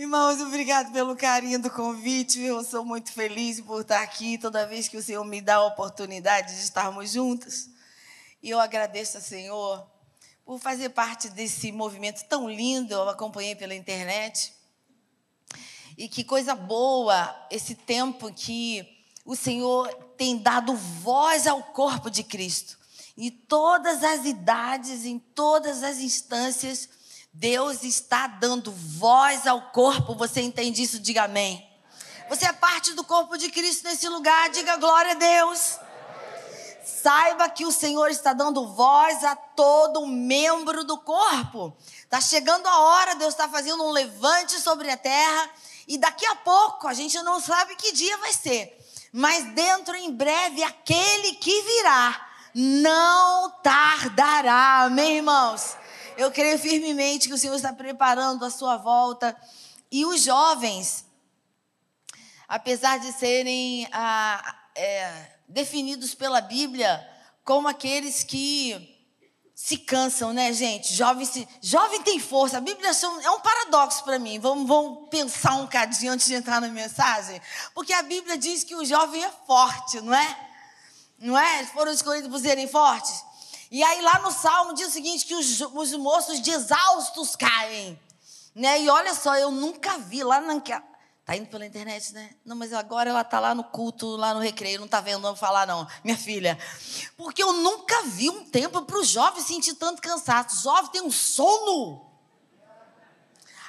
Irmãos, obrigado pelo carinho do convite. Eu sou muito feliz por estar aqui toda vez que o Senhor me dá a oportunidade de estarmos juntos. E eu agradeço ao Senhor por fazer parte desse movimento tão lindo. Eu acompanhei pela internet. E que coisa boa esse tempo que o Senhor tem dado voz ao corpo de Cristo. Em todas as idades, em todas as instâncias, Deus está dando voz ao corpo. Você entende isso? Diga amém. Você é parte do corpo de Cristo nesse lugar. Diga glória a Deus. Saiba que o Senhor está dando voz a todo membro do corpo. Está chegando a hora, Deus está fazendo um levante sobre a terra. E daqui a pouco, a gente não sabe que dia vai ser. Mas dentro, em breve, aquele que virá não tardará. Amém, irmãos? Eu creio firmemente que o Senhor está preparando a sua volta. E os jovens, apesar de serem ah, é, definidos pela Bíblia como aqueles que se cansam, né, gente? Jovem, se, jovem tem força. A Bíblia é um paradoxo para mim. Vamos, vamos pensar um cadinho antes de entrar na mensagem. Porque a Bíblia diz que o jovem é forte, não é? Não é? Foram escolhidos por serem fortes. E aí lá no Salmo diz o seguinte, que os, os moços de exaustos caem. Né? E olha só, eu nunca vi lá na... Tá indo pela internet, né? Não, mas agora ela tá lá no culto, lá no recreio, não tá vendo não falar não, minha filha. Porque eu nunca vi um tempo para o jovem sentir tanto cansaço. O jovem tem um sono.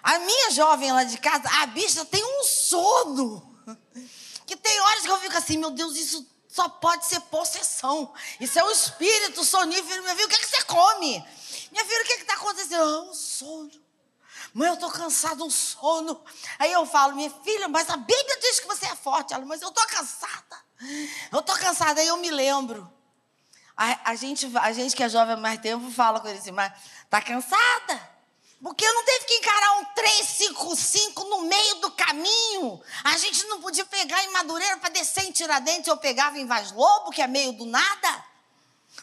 A minha jovem lá de casa, a bicha tem um sono. Que tem horas que eu fico assim, meu Deus, isso só pode ser possessão. Isso é um espírito sonífero. Minha filha, o que, é que você come? Minha filha, o que é está acontecendo? Ah, um sono. Mãe, eu estou cansada, um sono. Aí eu falo, minha filha, mas a Bíblia diz que você é forte. Ela, mas eu estou cansada. Eu estou cansada. Aí eu me lembro. A, a, gente, a gente que é jovem há mais tempo fala com ele assim, mas está cansada? Porque eu não teve que encarar um 355 no meio do caminho. A gente não podia pegar em Madureira para descer em Tiradentes. Eu pegava em Vaz Lobo, que é meio do nada.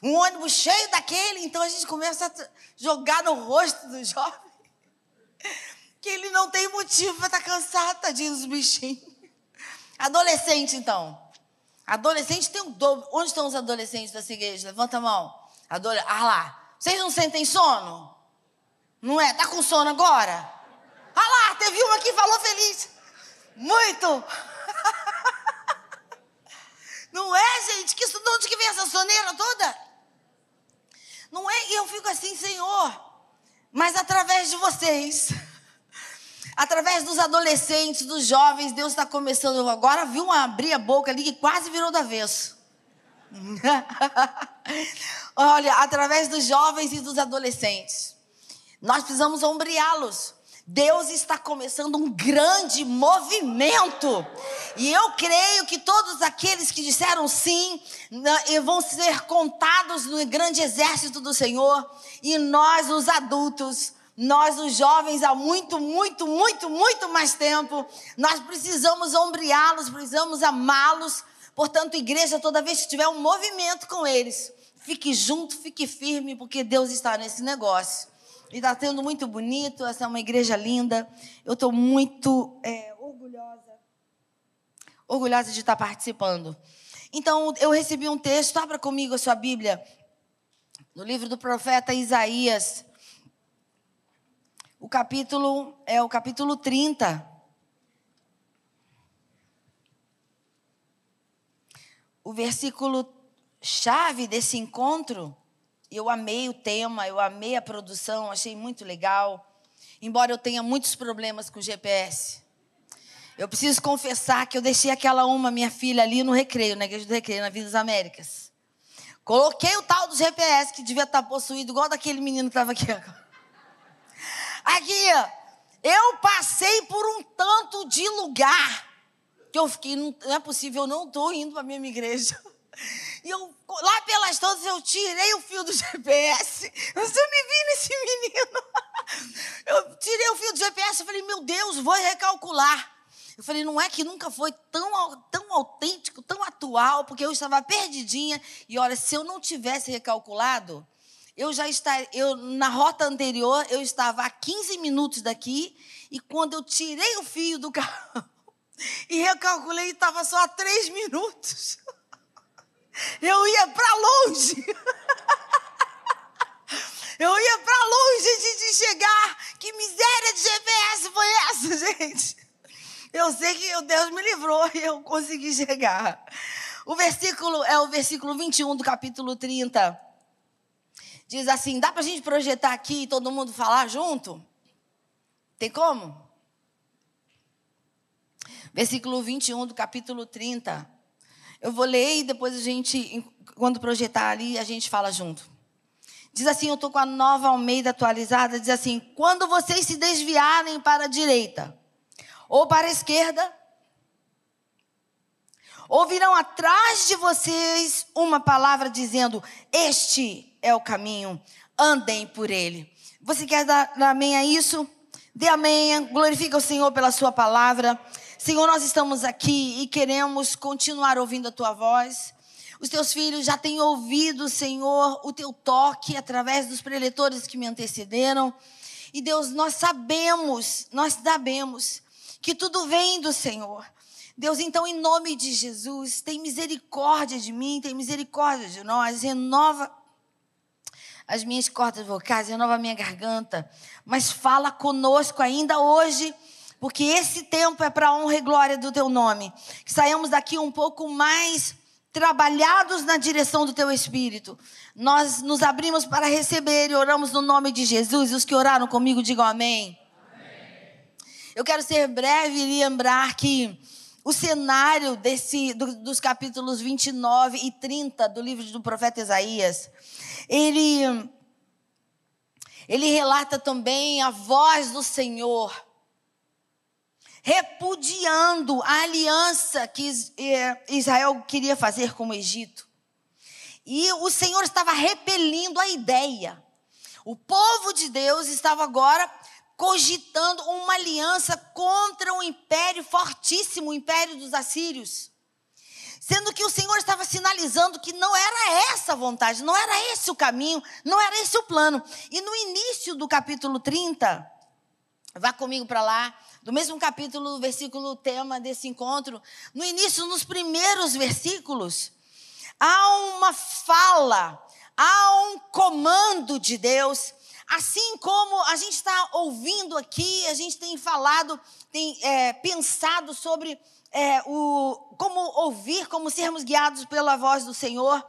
Um ônibus cheio daquele. Então a gente começa a jogar no rosto do jovem. Que ele não tem motivo para estar tá cansado, tadinho dos bichinhos. Adolescente, então. Adolescente tem um dobro. Onde estão os adolescentes dessa igreja? Levanta a mão. Adole... Ah lá. Vocês não sentem sono? Não é? Tá com sono agora? Ah lá, teve uma que falou feliz. Muito. Não é, gente? Que, de onde que vem essa soneira toda? Não é? E eu fico assim, Senhor. Mas através de vocês, através dos adolescentes, dos jovens, Deus está começando. Agora viu uma abrir a boca ali que quase virou do avesso. Olha, através dos jovens e dos adolescentes. Nós precisamos ombreá-los. Deus está começando um grande movimento. E eu creio que todos aqueles que disseram sim vão ser contados no grande exército do Senhor. E nós, os adultos, nós, os jovens, há muito, muito, muito, muito mais tempo, nós precisamos ombreá-los, precisamos amá-los. Portanto, igreja, toda vez que tiver um movimento com eles, fique junto, fique firme, porque Deus está nesse negócio. E está sendo muito bonito, essa é uma igreja linda. Eu estou muito é, orgulhosa, orgulhosa de estar participando. Então, eu recebi um texto, abra comigo a sua Bíblia, no livro do profeta Isaías. O capítulo é o capítulo 30. O versículo chave desse encontro eu amei o tema, eu amei a produção, achei muito legal. Embora eu tenha muitos problemas com o GPS. Eu preciso confessar que eu deixei aquela uma, minha filha, ali no recreio, na igreja do recreio, na Vida das Américas. Coloquei o tal do GPS que devia estar possuído, igual daquele menino que estava aqui. Aqui, eu passei por um tanto de lugar que eu fiquei, não, é possível, eu não estou indo para a mesma igreja. E eu, lá pelas tantas, eu tirei o fio do GPS. Você me viu nesse menino. Eu tirei o fio do GPS e falei, meu Deus, vou recalcular. Eu falei, não é que nunca foi tão, tão autêntico, tão atual, porque eu estava perdidinha. E olha, se eu não tivesse recalculado, eu já está, eu na rota anterior eu estava a 15 minutos daqui e quando eu tirei o fio do carro e recalculei estava só a 3 minutos. Eu ia para longe. Eu ia para longe antes de chegar. Que miséria de GPS foi essa, gente? Eu sei que Deus me livrou e eu consegui chegar. O versículo é o versículo 21 do capítulo 30. Diz assim: dá para a gente projetar aqui e todo mundo falar junto? Tem como? Versículo 21 do capítulo 30. Eu vou ler e depois a gente, quando projetar ali, a gente fala junto. Diz assim, eu estou com a nova Almeida atualizada, diz assim, quando vocês se desviarem para a direita ou para a esquerda, ouvirão atrás de vocês uma palavra dizendo, este é o caminho, andem por ele. Você quer dar amém a isso? Dê amém, glorifica o Senhor pela sua palavra. Senhor, nós estamos aqui e queremos continuar ouvindo a tua voz. Os teus filhos já têm ouvido, Senhor, o teu toque através dos preletores que me antecederam. E Deus, nós sabemos, nós sabemos que tudo vem do Senhor. Deus, então, em nome de Jesus, tem misericórdia de mim, tem misericórdia de nós, renova as minhas cordas vocais, renova a minha garganta, mas fala conosco ainda hoje, porque esse tempo é para honra e glória do teu nome. Que daqui um pouco mais trabalhados na direção do teu espírito. Nós nos abrimos para receber e oramos no nome de Jesus. E os que oraram comigo, digam amém. amém. Eu quero ser breve e lembrar que o cenário desse, do, dos capítulos 29 e 30 do livro do profeta Isaías, ele, ele relata também a voz do Senhor repudiando a aliança que eh, Israel queria fazer com o Egito. E o Senhor estava repelindo a ideia. O povo de Deus estava agora cogitando uma aliança contra o império fortíssimo, o império dos assírios. Sendo que o Senhor estava sinalizando que não era essa a vontade, não era esse o caminho, não era esse o plano. E no início do capítulo 30, vá comigo para lá, do mesmo capítulo, versículo tema desse encontro, no início, nos primeiros versículos, há uma fala, há um comando de Deus. Assim como a gente está ouvindo aqui, a gente tem falado, tem é, pensado sobre é, o, como ouvir, como sermos guiados pela voz do Senhor.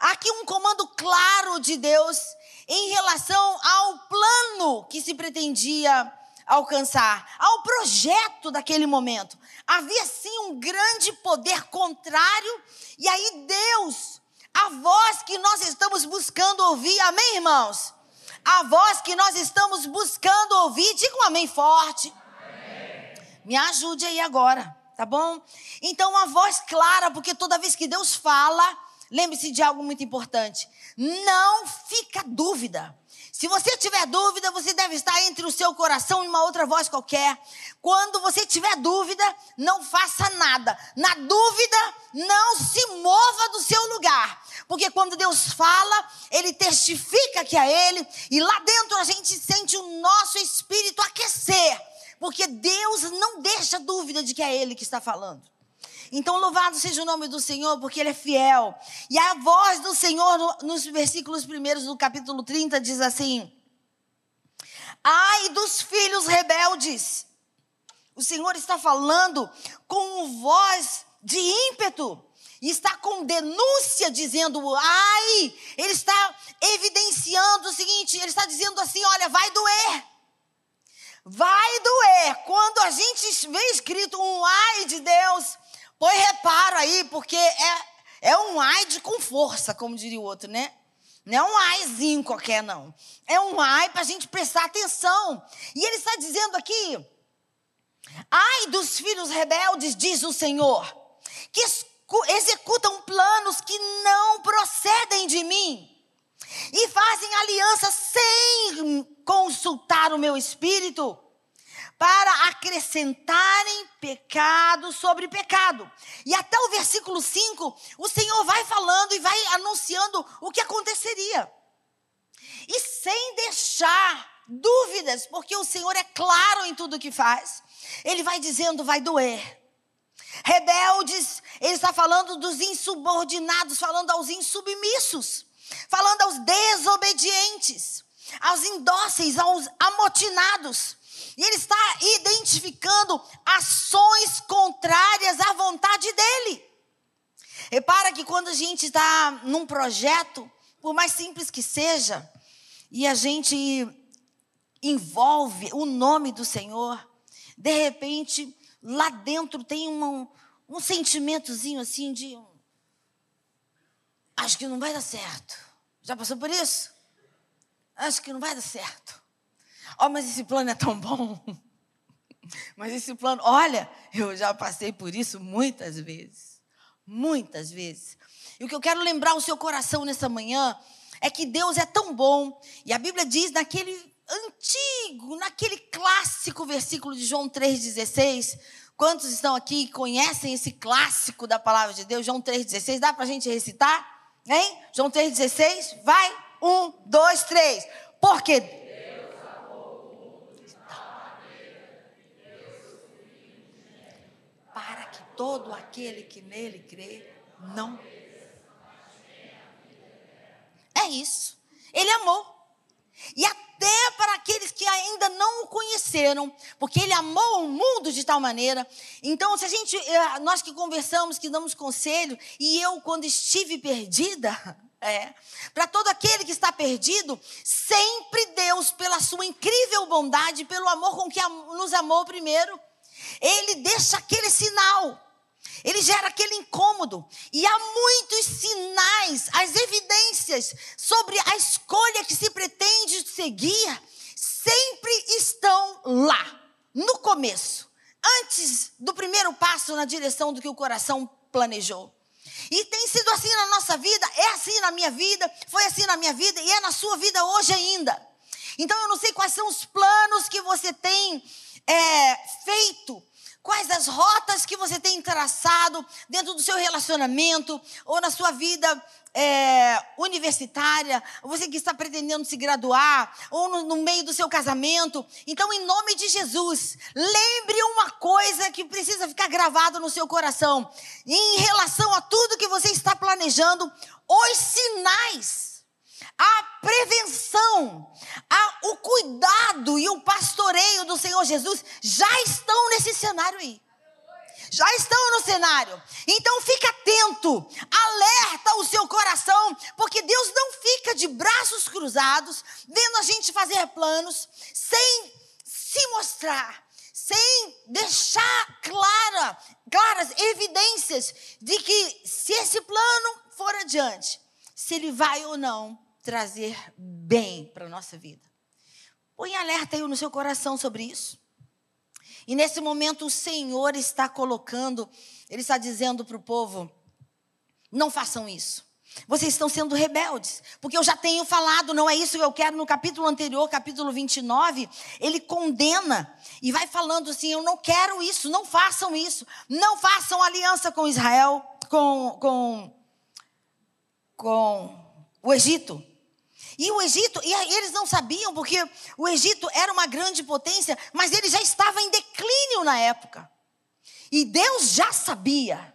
Há aqui um comando claro de Deus em relação ao plano que se pretendia alcançar, ao projeto daquele momento. Havia sim um grande poder contrário, e aí Deus, a voz que nós estamos buscando ouvir, amém, irmãos? A voz que nós estamos buscando ouvir, diga um amém forte. Amém. Me ajude aí agora, tá bom? Então, uma voz clara, porque toda vez que Deus fala, lembre-se de algo muito importante: não fica dúvida. Se você tiver dúvida, você deve estar entre o seu coração e uma outra voz qualquer. Quando você tiver dúvida, não faça nada. Na dúvida, não se mova do seu lugar. Porque quando Deus fala, Ele testifica que é Ele, e lá dentro a gente sente o nosso espírito aquecer. Porque Deus não deixa dúvida de que é Ele que está falando. Então, louvado seja o nome do Senhor, porque Ele é fiel. E a voz do Senhor, no, nos versículos primeiros do capítulo 30, diz assim: Ai dos filhos rebeldes. O Senhor está falando com voz de ímpeto. E está com denúncia dizendo, ai, ele está evidenciando o seguinte: ele está dizendo assim: olha, vai doer. Vai doer. Quando a gente vê escrito um ai de Deus, Põe reparo aí, porque é, é um ai com força, como diria o outro, né? Não é um aizinho qualquer, não. É um ai para a gente prestar atenção. E ele está dizendo aqui: ai dos filhos rebeldes, diz o Senhor, que executam planos que não procedem de mim e fazem aliança sem consultar o meu espírito para acrescentarem pecado sobre pecado. E até o versículo 5, o Senhor vai falando e vai anunciando o que aconteceria. e sem deixar dúvidas, porque o Senhor é claro em tudo que faz. Ele vai dizendo, vai doer. Rebeldes, ele está falando dos insubordinados, falando aos insubmissos, falando aos desobedientes, aos indóceis, aos amotinados. E ele está identificando ações contrárias à vontade dele. Repara que quando a gente está num projeto, por mais simples que seja, e a gente envolve o nome do Senhor, de repente, lá dentro tem um, um sentimentozinho assim de. Acho que não vai dar certo. Já passou por isso? Acho que não vai dar certo. Oh, mas esse plano é tão bom. Mas esse plano, olha, eu já passei por isso muitas vezes. Muitas vezes. E o que eu quero lembrar o seu coração nessa manhã é que Deus é tão bom. E a Bíblia diz naquele antigo, naquele clássico versículo de João 3,16. Quantos estão aqui e conhecem esse clássico da palavra de Deus? João 3,16. Dá para a gente recitar? Hein? João 3,16. Vai. Um, dois, três. Porque todo aquele que nele crê não. É isso. Ele amou. E até para aqueles que ainda não o conheceram, porque ele amou o mundo de tal maneira. Então, se a gente, eh, nós que conversamos, que damos conselho, e eu quando estive perdida, é, para todo aquele que está perdido, sempre Deus, pela sua incrível bondade, pelo amor com que nos amou primeiro, ele deixa aquele sinal ele gera aquele incômodo. E há muitos sinais, as evidências sobre a escolha que se pretende seguir, sempre estão lá, no começo, antes do primeiro passo na direção do que o coração planejou. E tem sido assim na nossa vida, é assim na minha vida, foi assim na minha vida e é na sua vida hoje ainda. Então eu não sei quais são os planos que você tem é, feito Quais as rotas que você tem traçado dentro do seu relacionamento ou na sua vida é, universitária, você que está pretendendo se graduar, ou no, no, meio do seu casamento. Então, em nome de Jesus, lembre uma coisa que precisa ficar gravado no seu coração. Em relação a tudo que você está planejando, os sinais a prevenção, a, o cuidado e o pastoreio do Senhor Jesus já estão nesse cenário aí. Já estão no cenário. Então fique atento, alerta o seu coração, porque Deus não fica de braços cruzados, vendo a gente fazer planos, sem se mostrar, sem deixar clara, claras evidências de que se esse plano for adiante, se ele vai ou não trazer bem para a nossa vida. Põe alerta aí no seu coração sobre isso. E nesse momento o Senhor está colocando, Ele está dizendo para o povo: não façam isso. Vocês estão sendo rebeldes, porque eu já tenho falado, não é isso que eu quero. No capítulo anterior, capítulo 29, ele condena e vai falando assim: eu não quero isso, não façam isso, não façam aliança com Israel, com, com, com o Egito. E o Egito, e eles não sabiam, porque o Egito era uma grande potência, mas ele já estava em declínio na época. E Deus já sabia.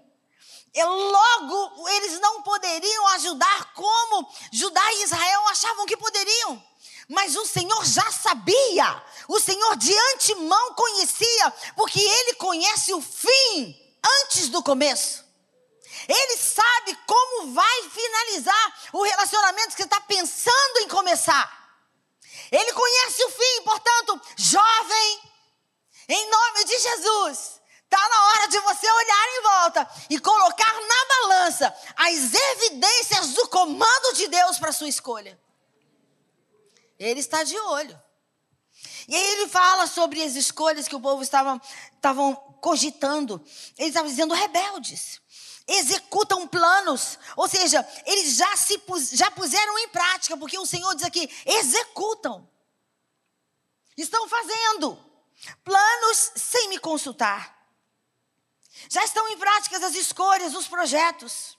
E logo eles não poderiam ajudar como Judá e Israel achavam que poderiam. Mas o Senhor já sabia, o Senhor de antemão conhecia, porque Ele conhece o fim antes do começo. Ele sabe como vai finalizar o relacionamento que está pensando em começar. Ele conhece o fim, portanto, jovem, em nome de Jesus, está na hora de você olhar em volta e colocar na balança as evidências do comando de Deus para sua escolha. Ele está de olho. E aí ele fala sobre as escolhas que o povo estava estavam cogitando. Ele estava dizendo rebeldes executam planos, ou seja, eles já se já puseram em prática, porque o Senhor diz aqui, executam. Estão fazendo planos sem me consultar. Já estão em prática as escolhas, os projetos.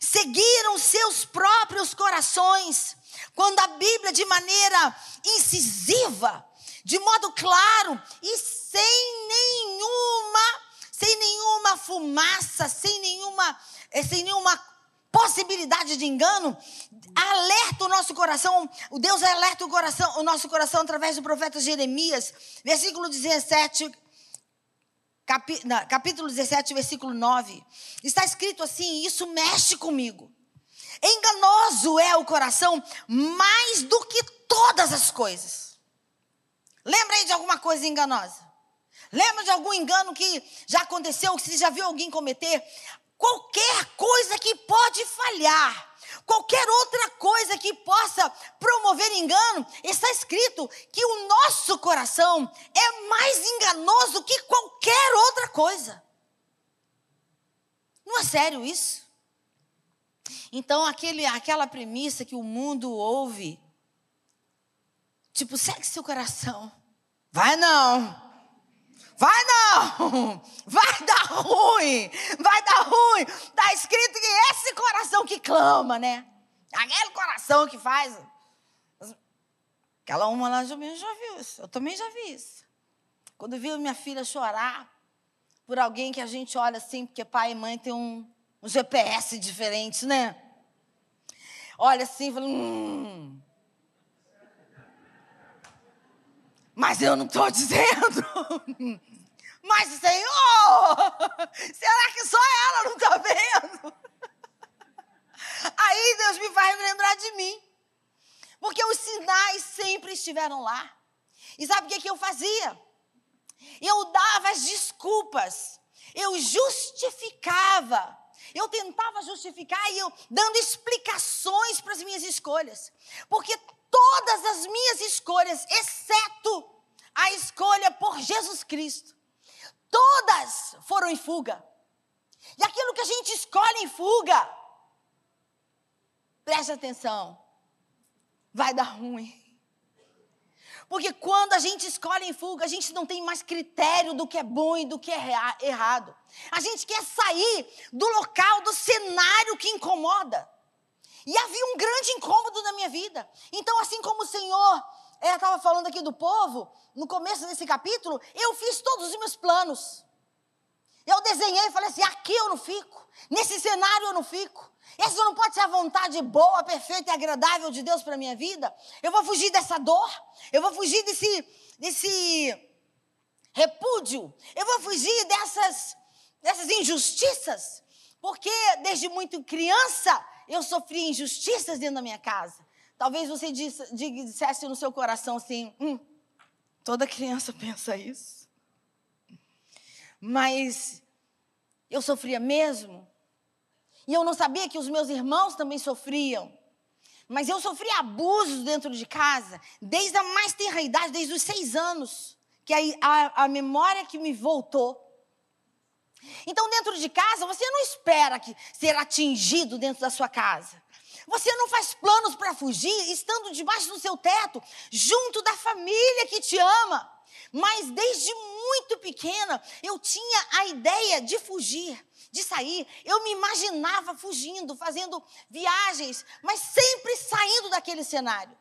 Seguiram seus próprios corações Quando a Bíblia, de maneira incisiva, de modo claro e sem nenhuma, sem nenhuma fumaça, sem nenhuma, eh, sem nenhuma possibilidade de engano, alerta o nosso coração, o Deus alerta o coração, o nosso coração através do profeta Jeremias, versículo 17, capi, não, capítulo 17, versículo 9. Está escrito assim: Isso mexe comigo. Enganoso é o coração mais do que todas as coisas. Lembra aí de alguma coisa enganosa? Lembra de algum engano que já aconteceu, que você já viu alguém cometer? Qualquer coisa que pode falhar, qualquer outra coisa que possa promover engano, está escrito que o nosso coração é mais enganoso que qualquer outra coisa. Não é sério isso? Então, aquele, aquela premissa que o mundo ouve, tipo, segue seu coração. Vai não. Vai não! Vai dar ruim! Vai dar ruim! Está escrito que esse coração que clama, né? Aquele coração que faz. Aquela uma lá já, viu isso. Eu também já vi isso. Quando vi minha filha chorar por alguém que a gente olha assim, porque pai e mãe tem um, um GPS diferente, né? Olha assim e fala, hum. Mas eu não estou dizendo. Mas, Senhor, será que só ela não está vendo? Aí Deus me faz lembrar de mim. Porque os sinais sempre estiveram lá. E sabe o que, que eu fazia? Eu dava as desculpas. Eu justificava eu tentava justificar e eu dando explicações para as minhas escolhas. Porque todas as minhas escolhas, exceto a escolha por Jesus Cristo, todas foram em fuga. E aquilo que a gente escolhe em fuga, preste atenção, vai dar ruim. Porque quando a gente escolhe em fuga, a gente não tem mais critério do que é bom e do que é errado. A gente quer sair do local, do cenário que incomoda. E havia um grande incômodo na minha vida. Então, assim como o Senhor estava falando aqui do povo, no começo desse capítulo, eu fiz todos os meus planos. Eu desenhei e falei assim: aqui eu não fico, nesse cenário eu não fico. Essa não pode ser a vontade boa, perfeita e agradável de Deus para a minha vida. Eu vou fugir dessa dor, eu vou fugir desse, desse repúdio, eu vou fugir dessas, dessas injustiças. Porque desde muito criança eu sofri injustiças dentro da minha casa. Talvez você dissesse no seu coração assim: hum, toda criança pensa isso. Mas eu sofria mesmo. E eu não sabia que os meus irmãos também sofriam. Mas eu sofri abusos dentro de casa, desde a mais tenra idade, desde os seis anos, que a, a, a memória que me voltou. Então, dentro de casa, você não espera que ser atingido dentro da sua casa. Você não faz planos para fugir estando debaixo do seu teto, junto da família que te ama. Mas desde muito pequena eu tinha a ideia de fugir, de sair. Eu me imaginava fugindo, fazendo viagens, mas sempre saindo daquele cenário.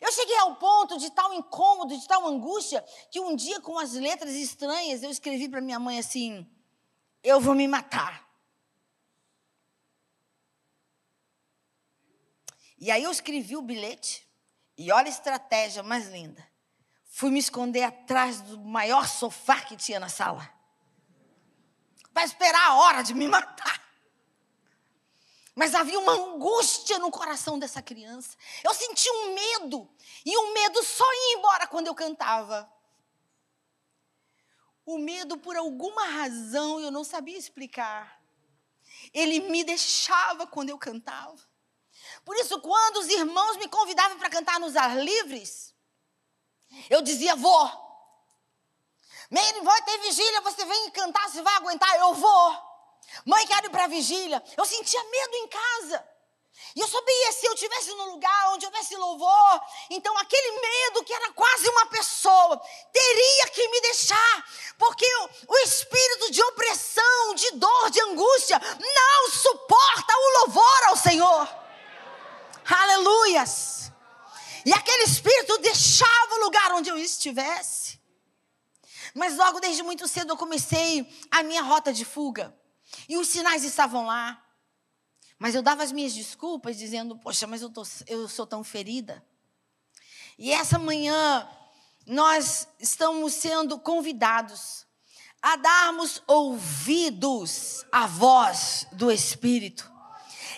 Eu cheguei ao ponto de tal incômodo, de tal angústia, que um dia, com as letras estranhas, eu escrevi para minha mãe assim: Eu vou me matar. E aí eu escrevi o bilhete, e olha a estratégia mais linda. Fui me esconder atrás do maior sofá que tinha na sala. Para esperar a hora de me matar. Mas havia uma angústia no coração dessa criança. Eu sentia um medo. E o medo só ia embora quando eu cantava. O medo, por alguma razão, eu não sabia explicar. Ele me deixava quando eu cantava. Por isso, quando os irmãos me convidavam para cantar nos ar livres, eu dizia, vou. Meire, vai ter vigília, você vem cantar, você vai aguentar? Eu vou. Mãe, quero ir para a vigília. Eu sentia medo em casa. E eu sabia, se eu estivesse no lugar onde houvesse louvor, então aquele medo que era quase uma pessoa, teria que me deixar, porque o, espírito de opressão, de dor, de angústia, não suporta o louvor ao Senhor. Aleluias. eu deixava o lugar onde eu estivesse. Mas logo desde muito cedo eu comecei a minha rota de fuga. E os sinais estavam lá. Mas eu dava as minhas desculpas, dizendo: Poxa, mas eu, tô, eu sou tão ferida. E essa manhã, nós estamos sendo convidados a darmos ouvidos à voz do Espírito.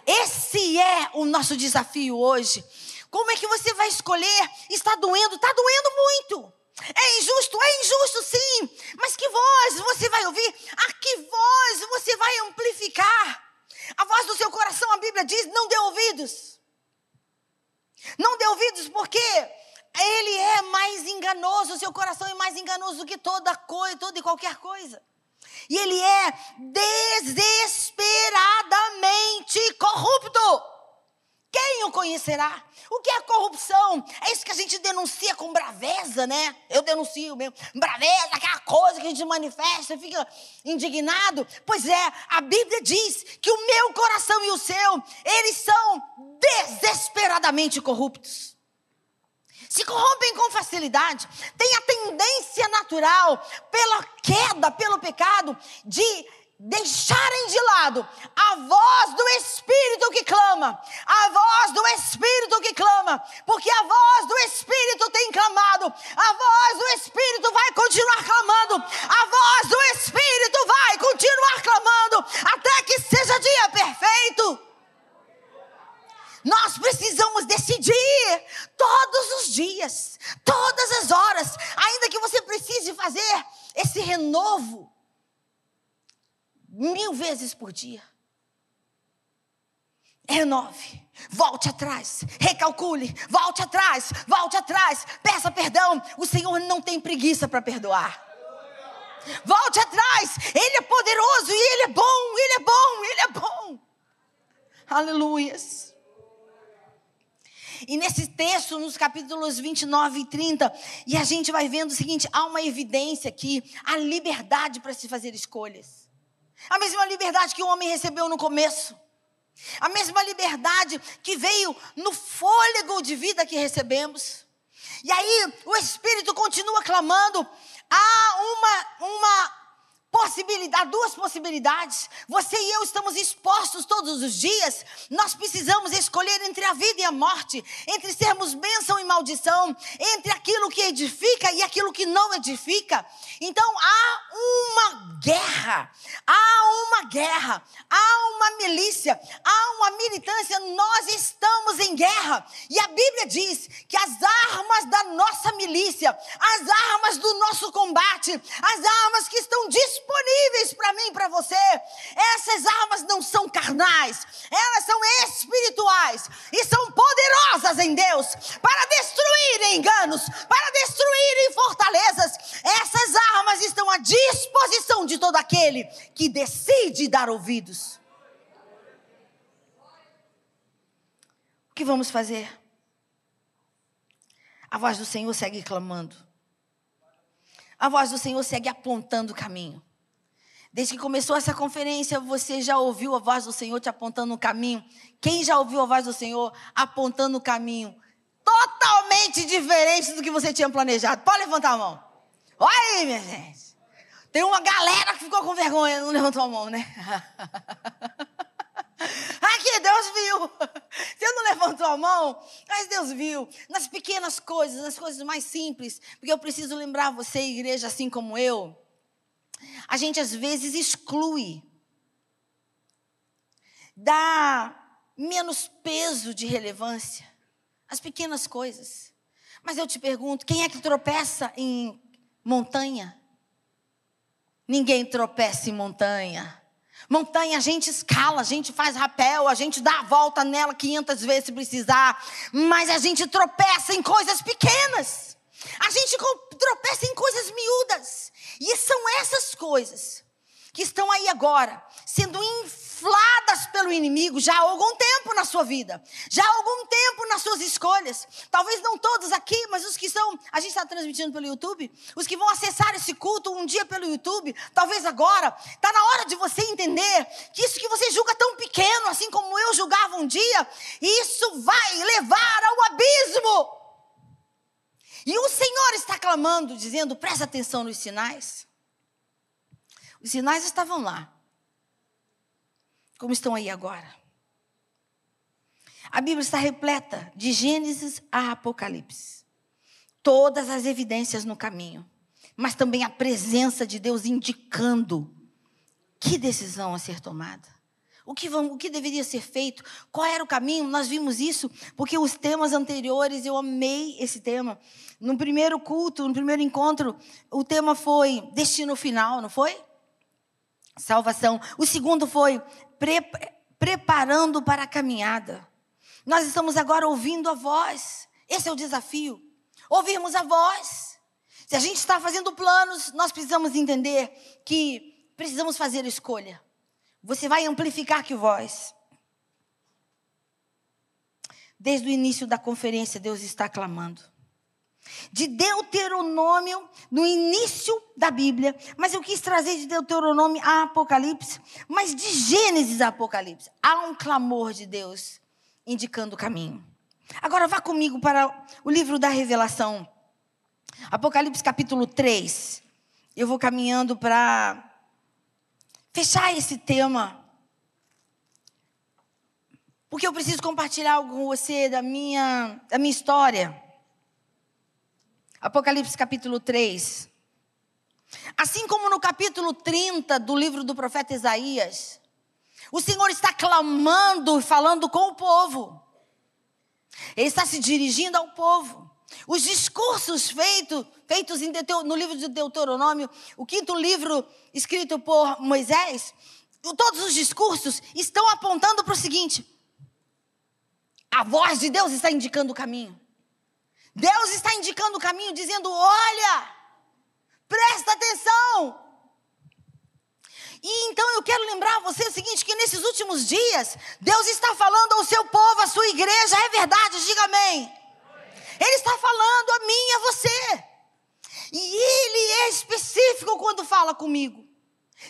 Esse é o nosso desafio hoje. Como é que você vai escolher? Está doendo? Está doendo muito. É injusto? É injusto sim. Mas que voz você vai ouvir? A que voz você vai amplificar? A voz do seu coração, a Bíblia diz: não dê ouvidos. Não dê ouvidos porque ele é mais enganoso, o seu coração é mais enganoso do que toda coisa, toda e qualquer coisa. E ele é desesperadamente corrupto. Quem o conhecerá? O que é corrupção? É isso que a gente denuncia com braveza, né? Eu denuncio mesmo. Braveza, aquela coisa que a gente manifesta, fica indignado. Pois é, a Bíblia diz que o meu coração e o seu, eles são desesperadamente corruptos se corrompem com facilidade, têm a tendência natural, pela queda, pelo pecado, de deixarem de lado a voz do Espírito que clama, a voz do Espírito que clama, porque a voz do Espírito tem clamado, a voz do Espírito vai continuar clamando, a voz do Espírito vai continuar clamando, até que seja dia perfeito. Nós precisamos decidir todos os dias, todas as horas, ainda que você precise fazer esse renovo mil vezes por dia. Renove, volte atrás, recalcule, volte atrás, volte atrás, peça perdão. O Senhor não tem preguiça para perdoar. Volte atrás, Ele é poderoso e Ele é bom, Ele é bom, Ele é bom. Aleluias. E nesse texto, nos capítulos 29 e 30, e a gente vai vendo o seguinte: há uma evidência aqui, a liberdade para se fazer escolhas. A mesma liberdade que o homem recebeu no começo. A mesma liberdade que veio no fôlego de vida que recebemos. E aí o Espírito continua clamando. Há uma, uma possibilidade, duas possibilidades. Você e eu estamos expostos todos os dias. Nós precisamos escolher entre a vida e a morte, entre sermos bênção e maldição, entre aquilo que edifica e aquilo que não edifica. Então há uma guerra, há uma guerra, há uma milícia, há uma militância. Nós estamos em guerra. E a Bíblia diz que as armas da nossa milícia, as armas do nosso combate, as armas que estão disponíveis disponíveis para mim e para você. Essas armas não são carnais, elas são espirituais e são poderosas em Deus para destruir enganos, para destruir fortalezas. Essas armas estão à disposição de todo aquele que decide dar ouvidos. O que vamos fazer? A voz do Senhor segue clamando. A voz do Senhor segue apontando o caminho. Desde que começou essa conferência, você já ouviu a voz do Senhor te apontando o caminho? Quem já ouviu a voz do Senhor apontando o caminho? Totalmente diferente do que você tinha planejado. Pode levantar a mão. Olha aí, minha gente. Tem uma galera que ficou com vergonha, não levantou a mão, né? Aqui, Deus viu. Você não levantou a mão, mas Deus viu. Nas pequenas coisas, nas coisas mais simples. Porque eu preciso lembrar você, igreja, assim como eu a gente às vezes exclui, dá menos peso de relevância às pequenas coisas. Mas eu te pergunto: quem é que tropeça em montanha? Ninguém tropeça em montanha. Montanha a gente escala, a gente faz rapel, a gente dá a volta nela 500 vezes se precisar, mas a gente tropeça em coisas pequenas. A gente tropeça em coisas miúdas. E são essas coisas que estão aí agora, sendo infladas pelo inimigo já há algum tempo na sua vida, já há algum tempo nas suas escolhas. Talvez não todos aqui, mas os que estão, a gente está transmitindo pelo YouTube, os que vão acessar esse culto um dia pelo YouTube, talvez agora, está na hora de você entender que isso que você julga tão pequeno, assim como eu julgava um dia, isso vai levar ao abismo. E o Senhor está clamando, dizendo: presta atenção nos sinais. Os sinais estavam lá, como estão aí agora. A Bíblia está repleta de Gênesis a Apocalipse. Todas as evidências no caminho, mas também a presença de Deus indicando que decisão a ser tomada. O que, vamos, o que deveria ser feito? Qual era o caminho? Nós vimos isso porque os temas anteriores, eu amei esse tema. No primeiro culto, no primeiro encontro, o tema foi destino final, não foi? Salvação. O segundo foi pre, preparando para a caminhada. Nós estamos agora ouvindo a voz. Esse é o desafio. Ouvirmos a voz. Se a gente está fazendo planos, nós precisamos entender que precisamos fazer escolha. Você vai amplificar que voz. Desde o início da conferência, Deus está clamando. De Deuteronômio, no início da Bíblia, mas eu quis trazer de Deuteronômio a Apocalipse, mas de Gênesis a Apocalipse. Há um clamor de Deus indicando o caminho. Agora vá comigo para o livro da Revelação. Apocalipse capítulo 3. Eu vou caminhando para fechar esse tema. Porque eu preciso compartilhar algo com você da minha, da minha história. Apocalipse capítulo 3. Assim como no capítulo 30 do livro do profeta Isaías, o Senhor está clamando e falando com o povo. Ele está se dirigindo ao povo. Os discursos feito, feitos no livro de Deuteronômio, o quinto livro escrito por Moisés, todos os discursos estão apontando para o seguinte: a voz de Deus está indicando o caminho. Deus está indicando o caminho, dizendo: olha, presta atenção, e então eu quero lembrar a você o seguinte: que nesses últimos dias, Deus está falando ao seu povo, à sua igreja, é verdade, diga amém. Ele está falando a mim a você. E Ele é específico quando fala comigo.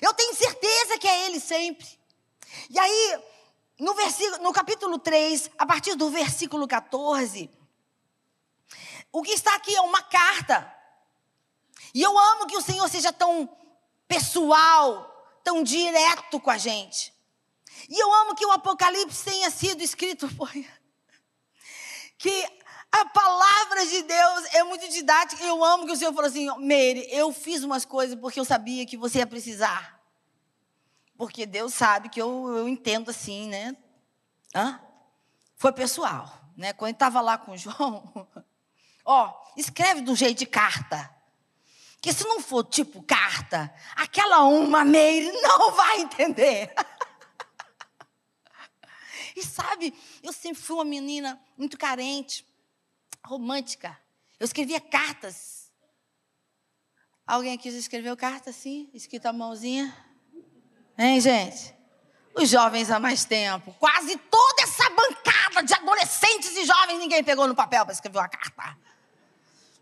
Eu tenho certeza que é Ele sempre. E aí, no, versículo, no capítulo 3, a partir do versículo 14, o que está aqui é uma carta. E eu amo que o Senhor seja tão pessoal, tão direto com a gente. E eu amo que o Apocalipse tenha sido escrito por. Que a palavra de Deus é muito didática. Eu amo que o Senhor falou assim: Meire, eu fiz umas coisas porque eu sabia que você ia precisar. Porque Deus sabe que eu, eu entendo assim, né? Hã? Foi pessoal, né? Quando estava lá com o João, ó, escreve do jeito de carta. Que se não for tipo carta, aquela uma Meire não vai entender. e sabe, eu sempre fui uma menina muito carente, romântica. Eu escrevia cartas. Alguém aqui já escreveu carta assim, escrita a mãozinha? Hein, gente? Os jovens há mais tempo. Quase toda essa bancada de adolescentes e jovens, ninguém pegou no papel para escrever uma carta.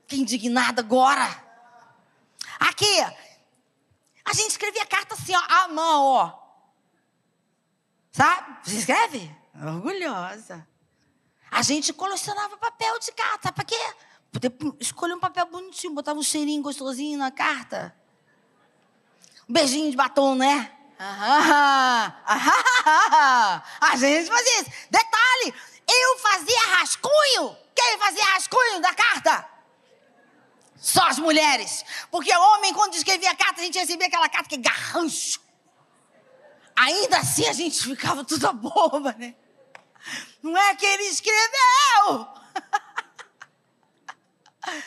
Que indignada agora. Aqui, a gente escrevia carta assim, ó, à mão, ó. Sabe? Você escreve? Orgulhosa. A gente colecionava papel de carta. Para quê? Poder escolher um papel bonitinho, botava um cheirinho gostosinho na carta. Um beijinho de batom, né? Ah, ah, a gente fazia isso. Detalhe, eu fazia rascunho. Quem fazia rascunho da carta? Só as mulheres. Porque homem, quando escrevia carta, a gente recebia aquela carta que é garrancho. Ainda assim a gente ficava toda boba, né? Não é que ele escreveu.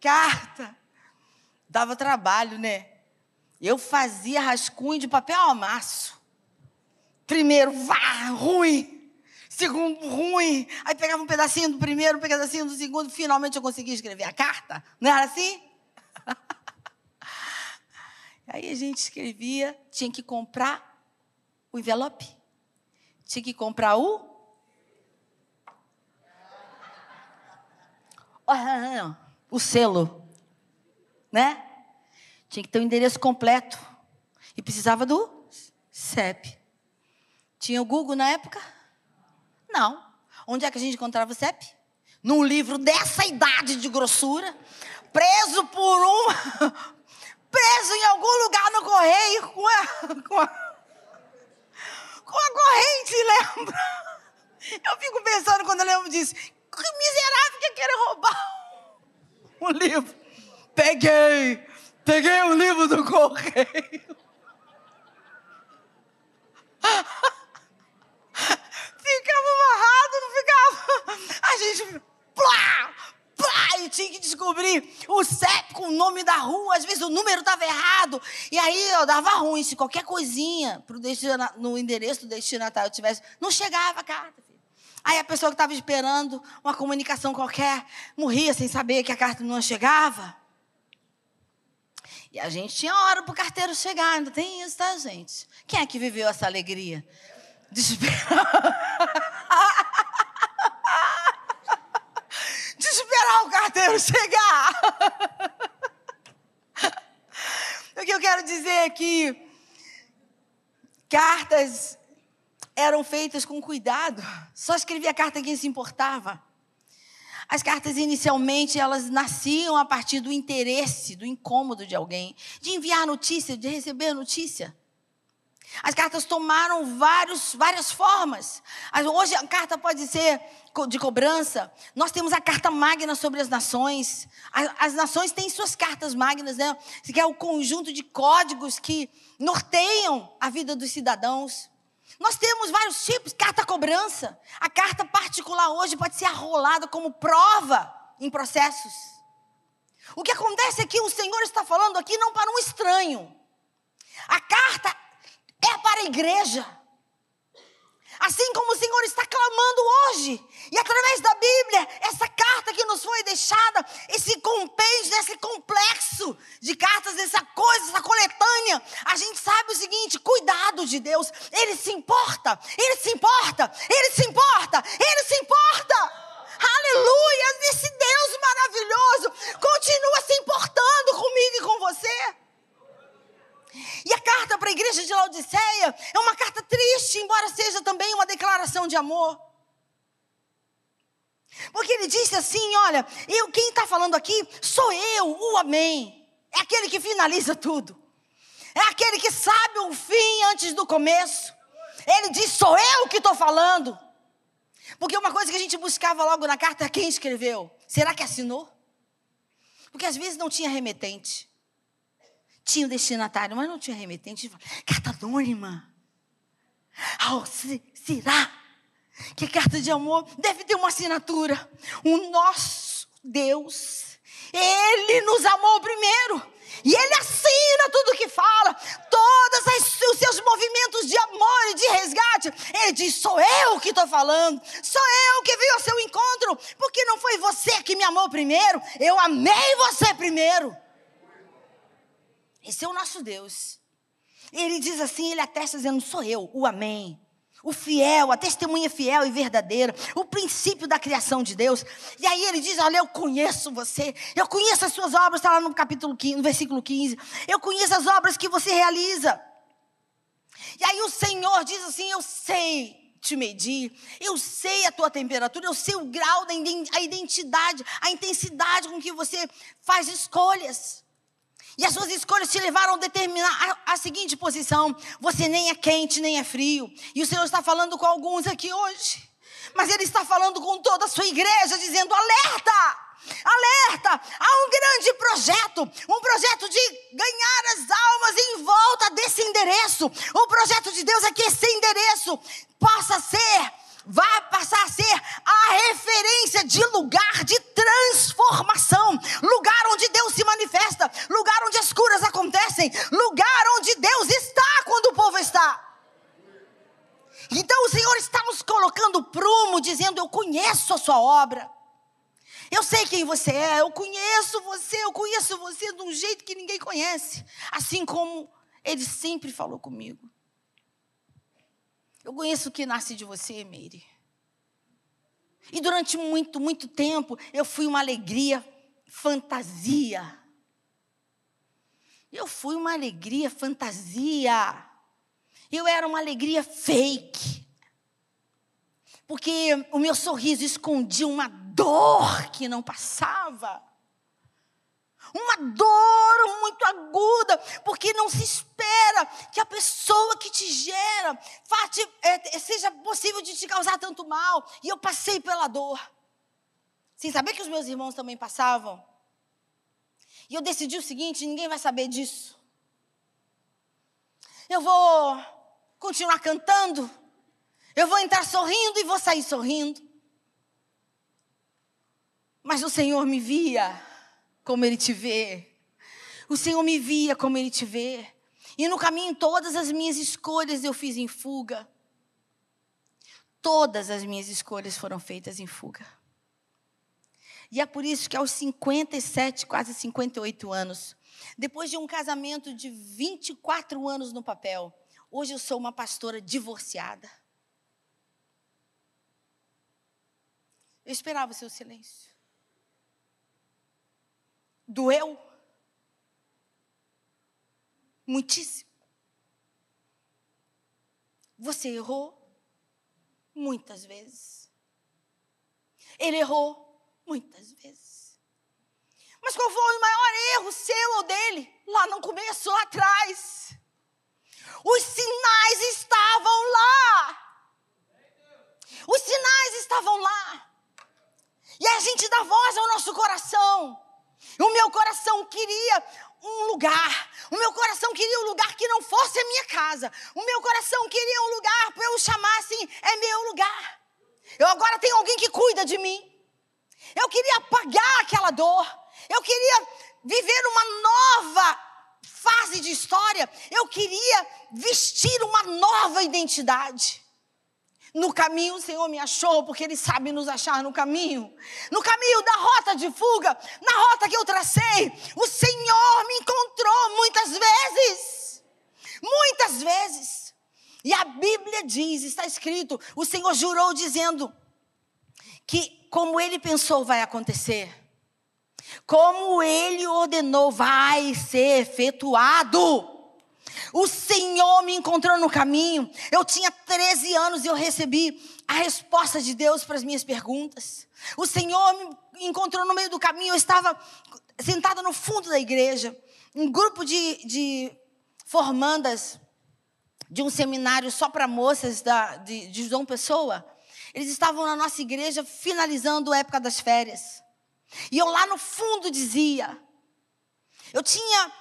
Carta. Dava trabalho, né? Eu fazia rascunho de papel amasso. Primeiro, vá, ruim. Segundo, ruim. Aí pegava um pedacinho do primeiro, um pedacinho do segundo. Finalmente eu conseguia escrever a carta. Não era assim? Aí a gente escrevia, tinha que comprar o envelope. Tinha que comprar o. O selo. Né? Tinha que ter o endereço completo. E precisava do CEP. Tinha o Google na época? Não. Onde é que a gente encontrava o CEP? num livro dessa idade de grossura, preso por um. preso em algum lugar no correio com a. Com a, com a corrente, lembra? Eu fico pensando quando eu lembro disso. Que miserável que quer roubar um livro. Peguei. Peguei o um livro do correio. ficava amarrado, não ficava. A gente. Plá, plá, e tinha que descobrir o CEP com o nome da rua. Às vezes o número estava errado. E aí eu dava ruim. Se qualquer coisinha pro destina, no endereço do destinatário tivesse. Não chegava a carta. Aí a pessoa que estava esperando uma comunicação qualquer morria sem saber que a carta não chegava. E a gente tinha hora para o carteiro chegar, ainda tem isso, tá, gente? Quem é que viveu essa alegria? De esperar. De esperar o carteiro chegar. o que eu quero dizer é que cartas eram feitas com cuidado. Só escrevia a carta quem se importava. As cartas inicialmente elas nasciam a partir do interesse, do incômodo de alguém, de enviar notícia, de receber notícia. As cartas tomaram vários, várias formas. Hoje a carta pode ser de cobrança. Nós temos a carta magna sobre as nações. As, as nações têm suas cartas magnas, né? Que é o conjunto de códigos que norteiam a vida dos cidadãos. Nós temos vários tipos, carta cobrança. A carta particular hoje pode ser arrolada como prova em processos. O que acontece é que o Senhor está falando aqui não para um estranho. A carta é para a igreja. Assim como o Senhor está clamando hoje. E através da Bíblia, essa carta que nos foi deixada, esse compêndio, esse complexo de cartas, essa coisa, essa coletânea, a gente sabe o seguinte: cuidado de Deus. Ele se importa, ele se importa, ele se importa, ele se importa. Aleluia! Esse Deus maravilhoso continua se importando comigo e com você. E a carta para a igreja de Laodiceia é uma carta triste, embora seja também uma declaração de amor. Porque ele disse assim: Olha, eu, quem está falando aqui sou eu, o Amém. É aquele que finaliza tudo. É aquele que sabe o fim antes do começo. Ele diz: Sou eu que estou falando. Porque uma coisa que a gente buscava logo na carta, quem escreveu? Será que assinou? Porque às vezes não tinha remetente. Tinha o destinatário, mas não tinha remetente. Carta anônima. Oh, será que carta de amor deve ter uma assinatura? O nosso Deus, Ele nos amou primeiro. E Ele assina tudo o que fala, todos os seus movimentos de amor e de resgate. Ele diz: Sou eu que estou falando, sou eu que vi ao seu encontro, porque não foi você que me amou primeiro, eu amei você primeiro. Esse é o nosso Deus. Ele diz assim, ele atesta dizendo, sou eu, o amém. O fiel, a testemunha fiel e verdadeira, o princípio da criação de Deus. E aí ele diz: Olha, eu conheço você, eu conheço as suas obras, está lá no capítulo 15, no versículo 15. Eu conheço as obras que você realiza. E aí o Senhor diz assim: Eu sei te medir, eu sei a tua temperatura, eu sei o grau da identidade, a intensidade com que você faz escolhas. E as suas escolhas te levaram a determinar a, a, seguinte posição: você nem é quente, nem é frio. E o Senhor está falando com alguns aqui hoje. Mas Ele está falando com toda a sua igreja, dizendo: alerta! Alerta! Há um grande projeto, um projeto de ganhar as almas em volta desse endereço. O projeto de Deus é que esse endereço possa ser vai passar a ser a referência de lugar de transformação, lugar onde Deus se manifesta, lugar onde as curas acontecem, lugar onde Deus está quando o povo está. Então o Senhor está nos colocando prumo, dizendo: Eu conheço a sua obra. Eu sei quem você é, eu conheço você, eu conheço você de um jeito que ninguém conhece. Assim como ele sempre falou comigo. Eu conheço o que nasce de você, Meire. E durante muito, muito tempo eu fui uma alegria fantasia. Eu fui uma alegria fantasia. Eu era uma alegria fake. Porque o meu sorriso escondia uma dor que não passava. Uma dor muito aguda, porque não se espera que a pessoa que te gera é, seja possível de te causar tanto mal. E eu passei pela dor. Sem saber que os meus irmãos também passavam. E eu decidi o seguinte: ninguém vai saber disso. Eu vou continuar cantando. Eu vou entrar sorrindo e vou sair sorrindo. Mas o Senhor me via como Ele te vê. O Senhor me via como Ele te vê. E no caminho, todas as minhas escolhas eu fiz em fuga. Todas as minhas escolhas foram feitas em fuga. E é por isso que aos 57, quase 58 anos, depois de um casamento de 24 anos no papel, hoje eu sou uma pastora divorciada. Eu esperava o seu silêncio. Doeu? Muitíssimo. Você errou? Muitas vezes. Ele errou? Muitas vezes. Mas qual foi o maior erro seu ou dele? Lá no começo, lá atrás. Os sinais estavam lá. Os sinais estavam lá. E a gente dá voz ao nosso coração. O meu coração queria um lugar. O meu coração queria um lugar que não fosse a minha casa. O meu coração queria um lugar para eu chamar assim: é meu lugar. Eu agora tenho alguém que cuida de mim. Eu queria apagar aquela dor. Eu queria viver uma nova fase de história. Eu queria vestir uma nova identidade. No caminho, o Senhor me achou, porque Ele sabe nos achar no caminho. No caminho da rota de fuga, na rota que eu tracei, o Senhor me encontrou muitas vezes. Muitas vezes. E a Bíblia diz, está escrito, o Senhor jurou dizendo que como ele pensou vai acontecer. Como ele ordenou vai ser efetuado. O Senhor me encontrou no caminho. Eu tinha 13 anos e eu recebi a resposta de Deus para as minhas perguntas. O Senhor me encontrou no meio do caminho. Eu estava sentada no fundo da igreja. Um grupo de, de formandas de um seminário só para moças da, de, de João Pessoa. Eles estavam na nossa igreja finalizando a época das férias. E eu lá no fundo dizia: eu tinha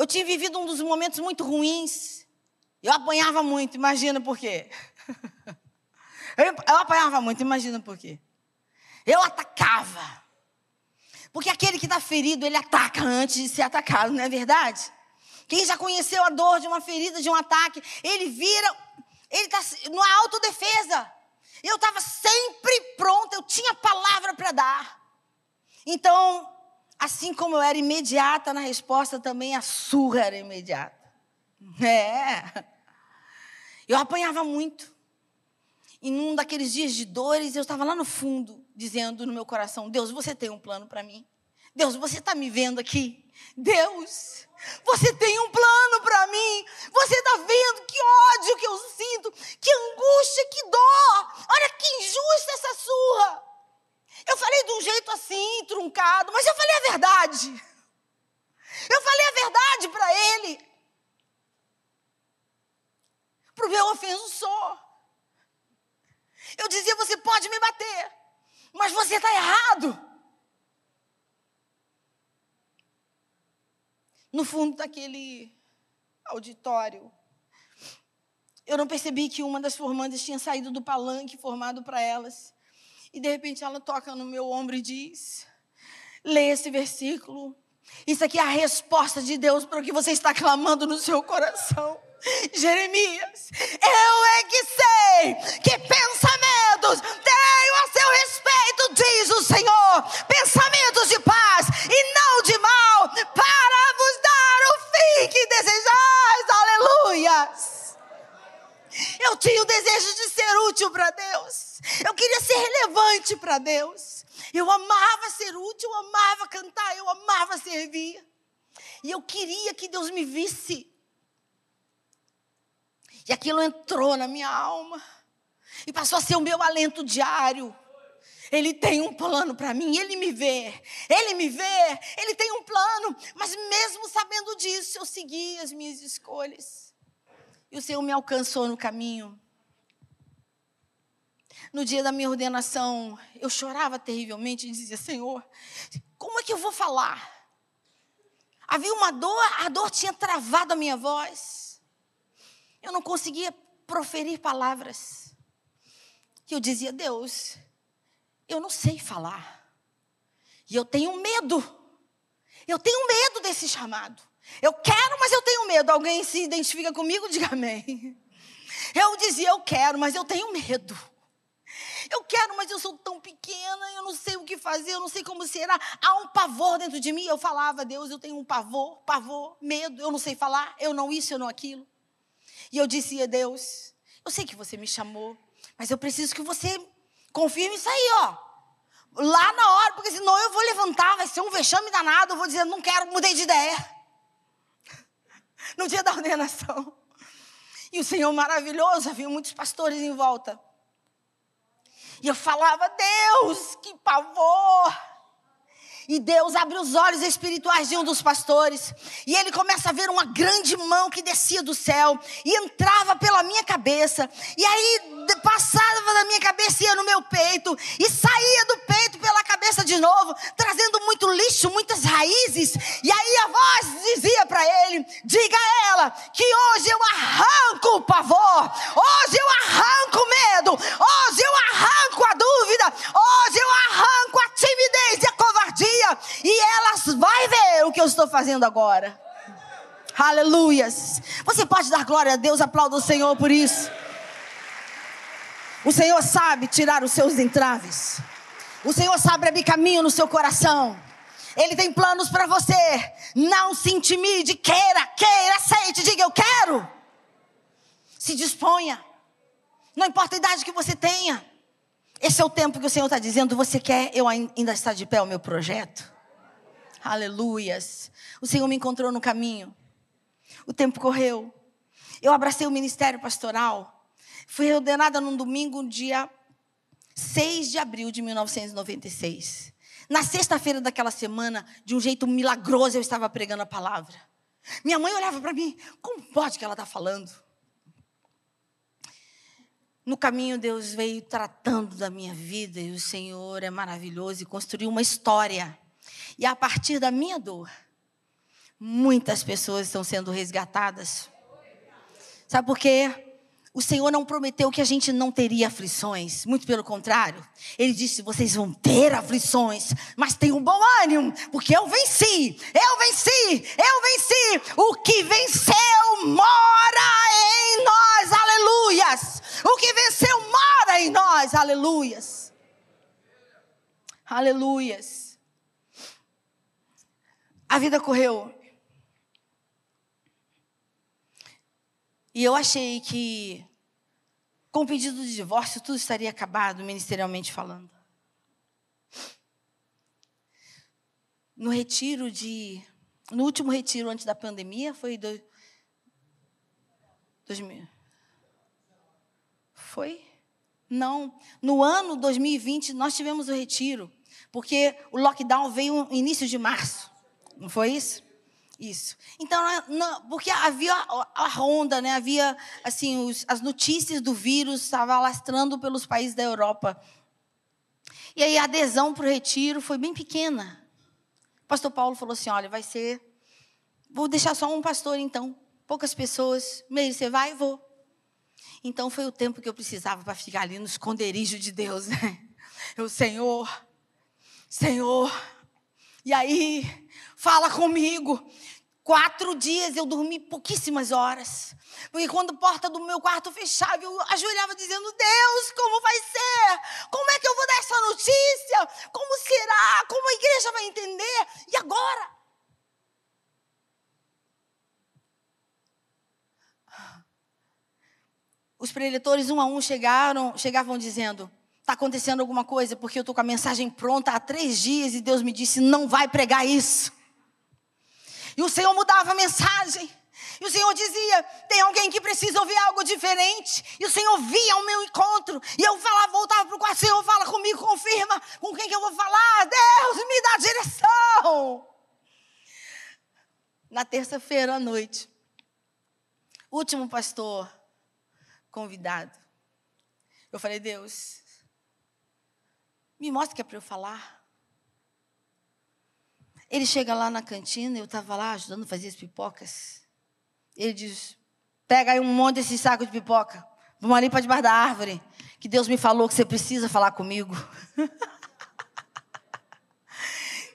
eu tinha vivido um dos momentos muito ruins. Eu apanhava muito, imagina por quê. Eu, apanhava muito, imagina por quê. Eu atacava. Porque aquele que está ferido, ele ataca antes de ser atacado, não é verdade? Quem já conheceu a dor de uma ferida, de um ataque, ele vira, ele está numa autodefesa. Eu estava sempre pronta, eu tinha palavra para dar. Então, assim como eu era imediata na resposta, também a surra era imediata. É. Eu apanhava muito. E num daqueles dias de dores, eu estava lá no fundo, dizendo no meu coração: Deus, você tem um plano para mim? Deus, você está me vendo aqui? Deus, você tem um plano para mim. Você está vendo que ódio que eu sinto, que angústia, que dor. Olha que injusta essa surra. Eu falei de um jeito assim, truncado, mas eu falei a verdade. Eu falei a verdade para ele. Para o meu ofensor. Eu dizia: você pode me bater, mas você está errado. no fundo daquele auditório. Eu não percebi que uma das formandas tinha saído do palanque formado para elas. E de repente ela toca no meu ombro e diz: Lê esse versículo. Isso aqui é a resposta de Deus para o que você está clamando no seu coração. Jeremias, eu é que sei que pensamentos tenho a seu respeito, diz o Senhor, pensamentos de paz e não de mal, para vos dar o fim que desejais, aleluias. Eu tinha o desejo de ser útil para Deus, eu queria ser relevante para Deus, eu amava ser útil, eu amava cantar, eu amava servir, e eu queria que Deus me visse. E aquilo entrou na minha alma. E passou a ser o meu alento diário. Ele tem um plano para mim, ele me vê, ele me vê, ele tem um plano, mas mesmo sabendo disso, eu segui as minhas escolhas. E o Senhor me alcançou no caminho. No dia da minha ordenação, eu chorava terrivelmente e dizia: Senhor, como é que eu vou falar? Havia uma dor, a dor tinha travado a minha voz. Eu não conseguia proferir palavras. E eu dizia: Deus, eu não sei falar. E eu tenho medo. Eu tenho medo desse chamado. Eu quero, mas eu tenho medo. Alguém se identifica comigo? Diga amém. Eu dizia: Eu quero, mas eu tenho medo. Eu quero, mas eu sou tão pequena, eu não sei o que fazer, eu não sei como será. Há um pavor dentro de mim. Eu falava, Deus, eu tenho um pavor, pavor, medo, eu não sei falar, eu não isso, eu não aquilo. E eu disse a Deus, eu sei que você me chamou, mas eu preciso que você confirme isso aí, ó. Lá na hora, porque senão eu vou levantar, vai ser um vexame danado, eu vou dizer, não quero, mudei de ideia. No dia da ordenação. E o Senhor maravilhoso, havia muitos pastores em volta. E eu falava, Deus, que pavor! E Deus abre os olhos espirituais de um dos pastores. E ele começa a ver uma grande mão que descia do céu e entrava pela minha cabeça. E aí passava da minha cabeça ia no meu peito. E saía do peito pela cabeça de novo, trazendo muito lixo, muitas raízes. E aí a voz dizia para ele: Diga a ela que hoje eu arranco o pavor. Hoje eu arranco o medo. Hoje eu arranco a dúvida. Hoje eu arranco a timidez e a covardia. E elas vai ver o que eu estou fazendo agora. Aleluias. Você pode dar glória a Deus, aplauda o Senhor por isso. O Senhor sabe tirar os seus entraves. O Senhor sabe abrir caminho no seu coração. Ele tem planos para você. Não se intimide, queira, queira, aceite, diga eu quero. Se disponha. Não importa a idade que você tenha. Esse é o tempo que o Senhor está dizendo: você quer, eu ainda está de pé o meu projeto. Aleluias. O Senhor me encontrou no caminho. O tempo correu. Eu abracei o ministério pastoral. Fui ordenada num domingo, dia 6 de abril de 1996. Na sexta-feira daquela semana, de um jeito milagroso, eu estava pregando a palavra. Minha mãe olhava para mim, como pode que ela está falando? No caminho, Deus veio tratando da minha vida e o Senhor é maravilhoso e construiu uma história. E a partir da minha dor, muitas pessoas estão sendo resgatadas. Sabe por quê? O Senhor não prometeu que a gente não teria aflições, muito pelo contrário. Ele disse: vocês vão ter aflições, mas tenham bom ânimo, porque eu venci, eu venci, eu venci. O que venceu mora em nós, aleluias. O que venceu mora em nós, aleluias. Aleluias. A vida correu E eu achei que, com o pedido de divórcio, tudo estaria acabado, ministerialmente falando. No retiro de. No último retiro antes da pandemia, foi. Do, 2000. Foi? Não. No ano 2020, nós tivemos o retiro, porque o lockdown veio no início de março. Não foi isso? Isso. Então, não, porque havia a ronda, né? havia assim, os, as notícias do vírus estavam alastrando pelos países da Europa. E aí a adesão para o retiro foi bem pequena. O pastor Paulo falou assim: olha, vai ser. Vou deixar só um pastor, então. Poucas pessoas. Meio, você vai? Vou. Então foi o tempo que eu precisava para ficar ali no esconderijo de Deus, né? Eu, Senhor, Senhor. E aí, fala comigo. Quatro dias eu dormi pouquíssimas horas. Porque quando a porta do meu quarto fechava, eu ajoelhava dizendo: Deus, como vai ser? Como é que eu vou dar essa notícia? Como será? Como a igreja vai entender? E agora? Os preletores, um a um, chegaram, chegavam dizendo: Está acontecendo alguma coisa? Porque eu estou com a mensagem pronta há três dias e Deus me disse: Não vai pregar isso. E o Senhor mudava a mensagem. E o Senhor dizia: tem alguém que precisa ouvir algo diferente. E o Senhor via o meu encontro. E eu falava, voltava para o quarto: Senhor, fala comigo, confirma com quem que eu vou falar. Deus, me dá direção. Na terça-feira à noite, último pastor convidado. Eu falei: Deus, me mostra que é para eu falar. Ele chega lá na cantina, eu estava lá ajudando a fazer as pipocas. Ele diz: pega aí um monte desse saco de pipoca. Vamos ali para debaixo da árvore. Que Deus me falou que você precisa falar comigo.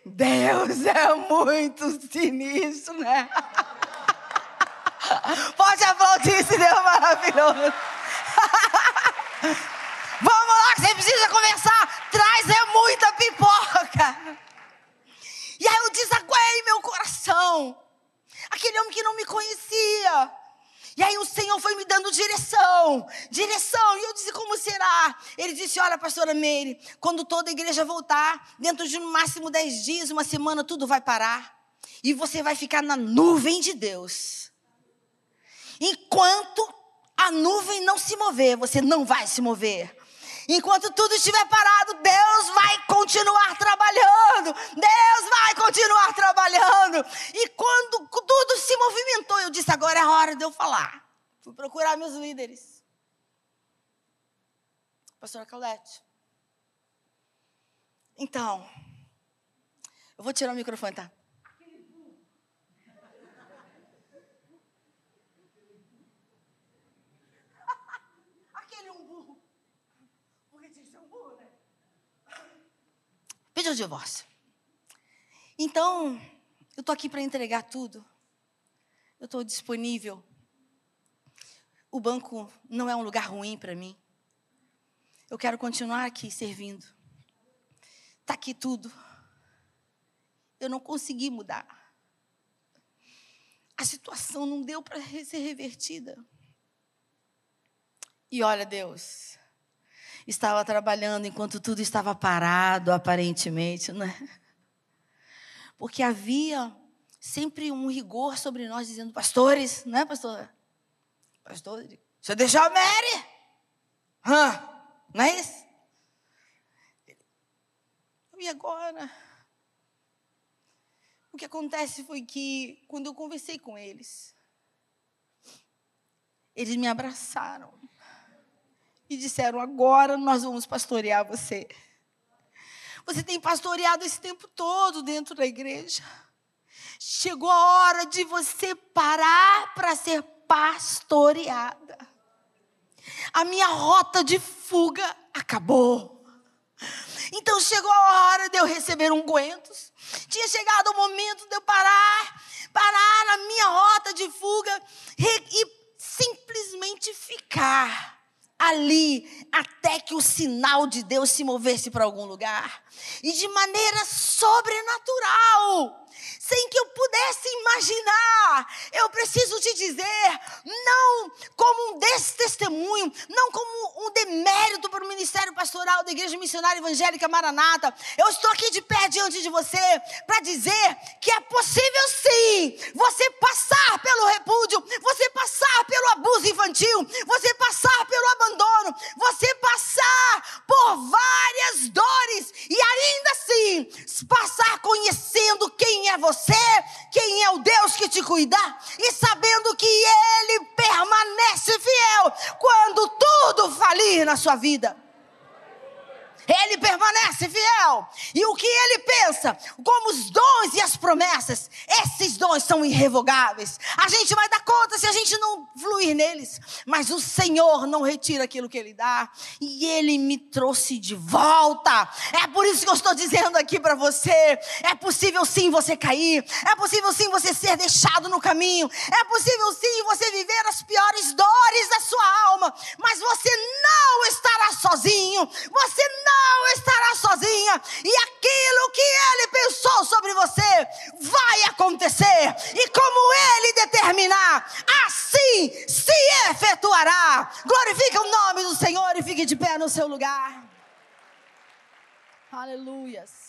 Deus é muito sinistro, né? Pode aplaudir esse Deus maravilhoso. Vamos lá, que você precisa conversar. Traz é muita pipoca. E aí eu desaguei meu coração. Aquele homem que não me conhecia. E aí o Senhor foi me dando direção, direção. E eu disse, como será? Ele disse, olha, pastora Meire, quando toda a igreja voltar, dentro de no máximo dez dias, uma semana, tudo vai parar. E você vai ficar na nuvem de Deus. Enquanto a nuvem não se mover, você não vai se mover. Enquanto tudo estiver parado, Deus vai continuar trabalhando. Deus vai continuar trabalhando. E quando tudo se movimentou, eu disse: agora é a hora de eu falar. Fui procurar meus líderes. Pastora Claudete. Então, eu vou tirar o microfone, tá? Pediu o divórcio. Então, eu estou aqui para entregar tudo. Eu estou disponível. O banco não é um lugar ruim para mim. Eu quero continuar aqui servindo. Está aqui tudo. Eu não consegui mudar. A situação não deu para ser revertida. E olha, Deus, estava trabalhando enquanto tudo estava parado, aparentemente, né? Porque havia sempre um rigor sobre nós, dizendo, pastores, né, pastor? Pastor, você deixou a Mary? Hã? Não é isso? E agora? O que acontece foi que, quando eu conversei com eles, eles me abraçaram e disseram: agora nós vamos pastorear você. Você tem pastoreado esse tempo todo dentro da igreja. Chegou a hora de você parar para ser pastoreada. A minha rota de fuga acabou. Então chegou a hora de eu receber ungüentos. Tinha chegado o momento de eu parar, parar na minha rota de fuga e simplesmente ficar ali até que o sinal de Deus se movesse para algum lugar. E de maneira sobrenatural sem que eu pudesse imaginar. Eu preciso te dizer, não como um destestemunho, não como um demérito para o ministério pastoral da Igreja Missionária Evangélica Maranata. Eu estou aqui de pé diante de você para dizer que é possível sim você passar pelo repúdio, você passar pelo abuso infantil, você passar pelo abandono, você passar por várias dores e ainda assim passar conhecendo quem é você, quem é o Deus que te cuida, e sabendo que Ele permanece fiel quando tudo falir na sua vida. Ele permanece fiel. E o que ele pensa, como os dons e as promessas, esses dons são irrevogáveis. A gente vai dar conta se a gente não fluir neles. Mas o Senhor não retira aquilo que ele dá. E ele me trouxe de volta. É por isso que eu estou dizendo aqui para você: é possível sim você cair. É possível sim você ser deixado no caminho. É possível sim você viver as piores dores da sua alma. Mas você não estará sozinho. Você não não estará sozinha. E aquilo que ele pensou sobre você vai acontecer. E como ele determinar, assim se efetuará. Glorifique o nome do Senhor e fique de pé no seu lugar. Aleluias.